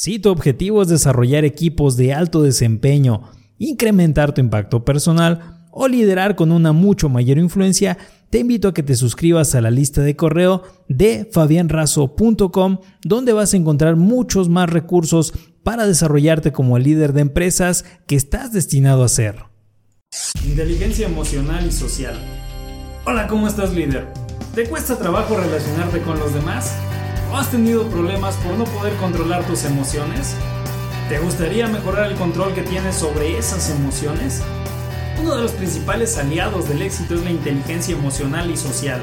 Si tu objetivo es desarrollar equipos de alto desempeño, incrementar tu impacto personal o liderar con una mucho mayor influencia, te invito a que te suscribas a la lista de correo de fabianrazo.com donde vas a encontrar muchos más recursos para desarrollarte como el líder de empresas que estás destinado a ser. Inteligencia emocional y social. Hola, ¿cómo estás líder? ¿Te cuesta trabajo relacionarte con los demás? ¿O has tenido problemas por no poder controlar tus emociones? ¿Te gustaría mejorar el control que tienes sobre esas emociones? Uno de los principales aliados del éxito es la inteligencia emocional y social.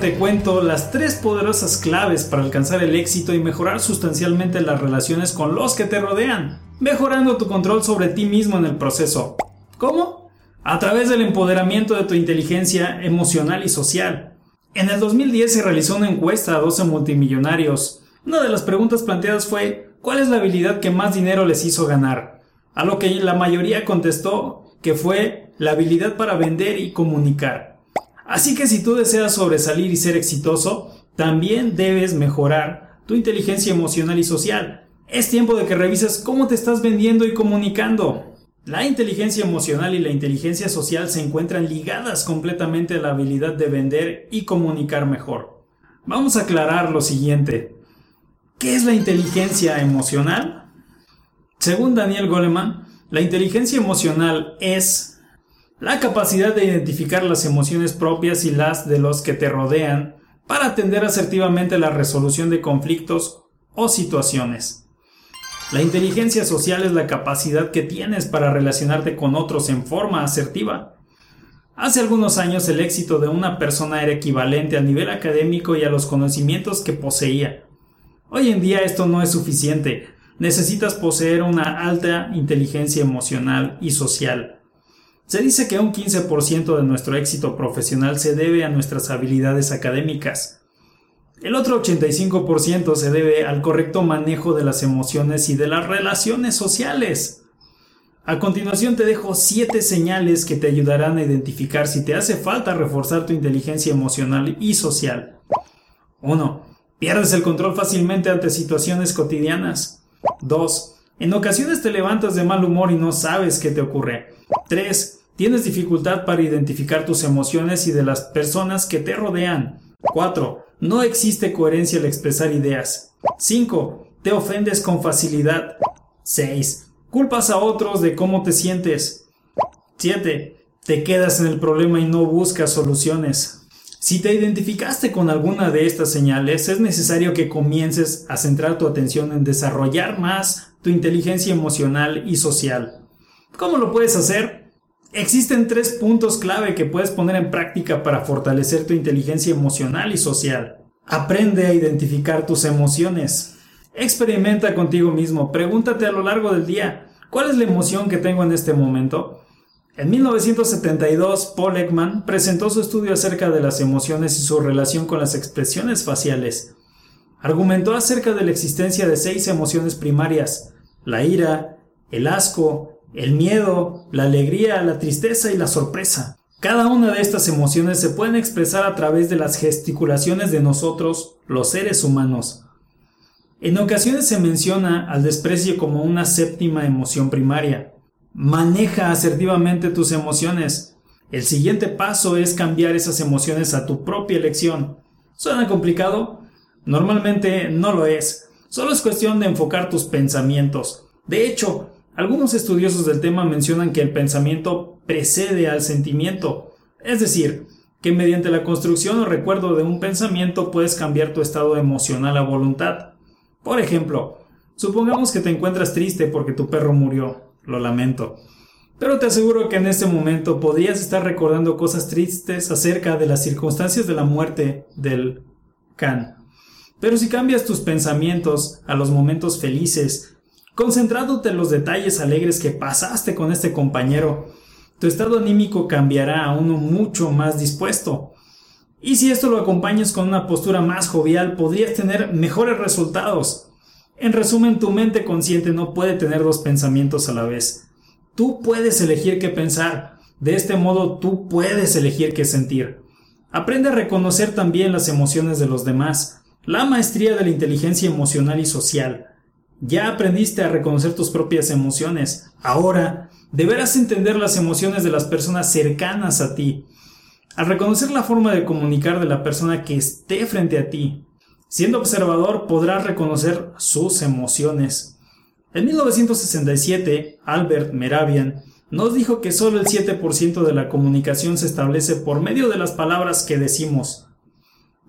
Te cuento las tres poderosas claves para alcanzar el éxito y mejorar sustancialmente las relaciones con los que te rodean, mejorando tu control sobre ti mismo en el proceso. ¿Cómo? A través del empoderamiento de tu inteligencia emocional y social. En el 2010 se realizó una encuesta a 12 multimillonarios. Una de las preguntas planteadas fue, ¿cuál es la habilidad que más dinero les hizo ganar? A lo que la mayoría contestó que fue la habilidad para vender y comunicar. Así que si tú deseas sobresalir y ser exitoso, también debes mejorar tu inteligencia emocional y social. Es tiempo de que revises cómo te estás vendiendo y comunicando. La inteligencia emocional y la inteligencia social se encuentran ligadas completamente a la habilidad de vender y comunicar mejor. Vamos a aclarar lo siguiente. ¿Qué es la inteligencia emocional? Según Daniel Goleman, la inteligencia emocional es la capacidad de identificar las emociones propias y las de los que te rodean para atender asertivamente la resolución de conflictos o situaciones. La inteligencia social es la capacidad que tienes para relacionarte con otros en forma asertiva. Hace algunos años el éxito de una persona era equivalente al nivel académico y a los conocimientos que poseía. Hoy en día esto no es suficiente. Necesitas poseer una alta inteligencia emocional y social. Se dice que un 15% de nuestro éxito profesional se debe a nuestras habilidades académicas. El otro 85% se debe al correcto manejo de las emociones y de las relaciones sociales. A continuación te dejo 7 señales que te ayudarán a identificar si te hace falta reforzar tu inteligencia emocional y social. 1. Pierdes el control fácilmente ante situaciones cotidianas. 2. En ocasiones te levantas de mal humor y no sabes qué te ocurre. 3. Tienes dificultad para identificar tus emociones y de las personas que te rodean. 4. No existe coherencia al expresar ideas. 5. Te ofendes con facilidad. 6. Culpas a otros de cómo te sientes. 7. Te quedas en el problema y no buscas soluciones. Si te identificaste con alguna de estas señales, es necesario que comiences a centrar tu atención en desarrollar más tu inteligencia emocional y social. ¿Cómo lo puedes hacer? Existen tres puntos clave que puedes poner en práctica para fortalecer tu inteligencia emocional y social. Aprende a identificar tus emociones. Experimenta contigo mismo. Pregúntate a lo largo del día, ¿cuál es la emoción que tengo en este momento? En 1972, Paul Ekman presentó su estudio acerca de las emociones y su relación con las expresiones faciales. Argumentó acerca de la existencia de seis emociones primarias, la ira, el asco, el miedo, la alegría, la tristeza y la sorpresa. Cada una de estas emociones se pueden expresar a través de las gesticulaciones de nosotros, los seres humanos. En ocasiones se menciona al desprecio como una séptima emoción primaria. Maneja asertivamente tus emociones. El siguiente paso es cambiar esas emociones a tu propia elección. ¿Suena complicado? Normalmente no lo es. Solo es cuestión de enfocar tus pensamientos. De hecho, algunos estudiosos del tema mencionan que el pensamiento precede al sentimiento, es decir, que mediante la construcción o recuerdo de un pensamiento puedes cambiar tu estado emocional a voluntad. Por ejemplo, supongamos que te encuentras triste porque tu perro murió, lo lamento. Pero te aseguro que en este momento podrías estar recordando cosas tristes acerca de las circunstancias de la muerte del can. Pero si cambias tus pensamientos a los momentos felices Concentrándote en los detalles alegres que pasaste con este compañero, tu estado anímico cambiará a uno mucho más dispuesto. Y si esto lo acompañas con una postura más jovial, podrías tener mejores resultados. En resumen, tu mente consciente no puede tener dos pensamientos a la vez. Tú puedes elegir qué pensar. De este modo, tú puedes elegir qué sentir. Aprende a reconocer también las emociones de los demás. La maestría de la inteligencia emocional y social Ya aprendiste a reconocer tus propias emociones. Ahora deberás entender las emociones de las personas cercanas a ti. Al reconocer la forma de comunicar de la persona que esté frente a ti, siendo observador podrás reconocer sus emociones. En 1967, Albert Meravian nos dijo que solo el 7% de la comunicación se establece por medio de las palabras que decimos,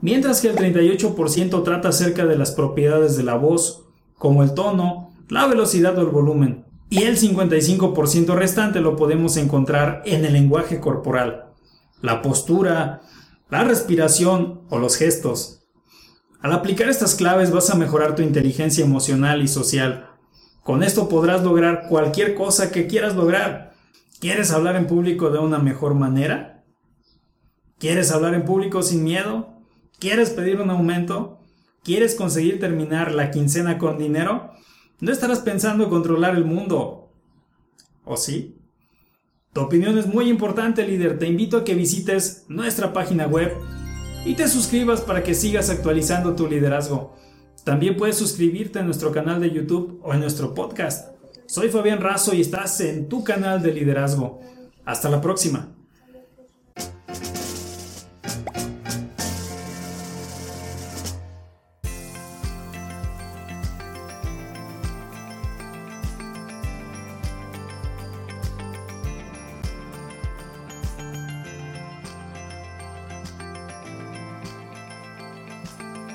mientras que el 38% trata acerca de las propiedades de la voz, como el tono, la velocidad o el volumen, y el 55% restante lo podemos encontrar en el lenguaje corporal, la postura, la respiración o los gestos. Al aplicar estas claves vas a mejorar tu inteligencia emocional y social. Con esto podrás lograr cualquier cosa que quieras lograr. ¿Quieres hablar en público de una mejor manera? ¿Quieres hablar en público sin miedo? ¿Quieres pedir un aumento? ¿Quieres conseguir terminar la quincena con dinero? No estarás pensando controlar el mundo. ¿O sí? Tu opinión es muy importante, líder. Te invito a que visites nuestra página web y te suscribas para que sigas actualizando tu liderazgo. También puedes suscribirte a nuestro canal de YouTube o en nuestro podcast. Soy Fabián Razo y estás en tu canal de liderazgo. Hasta la próxima.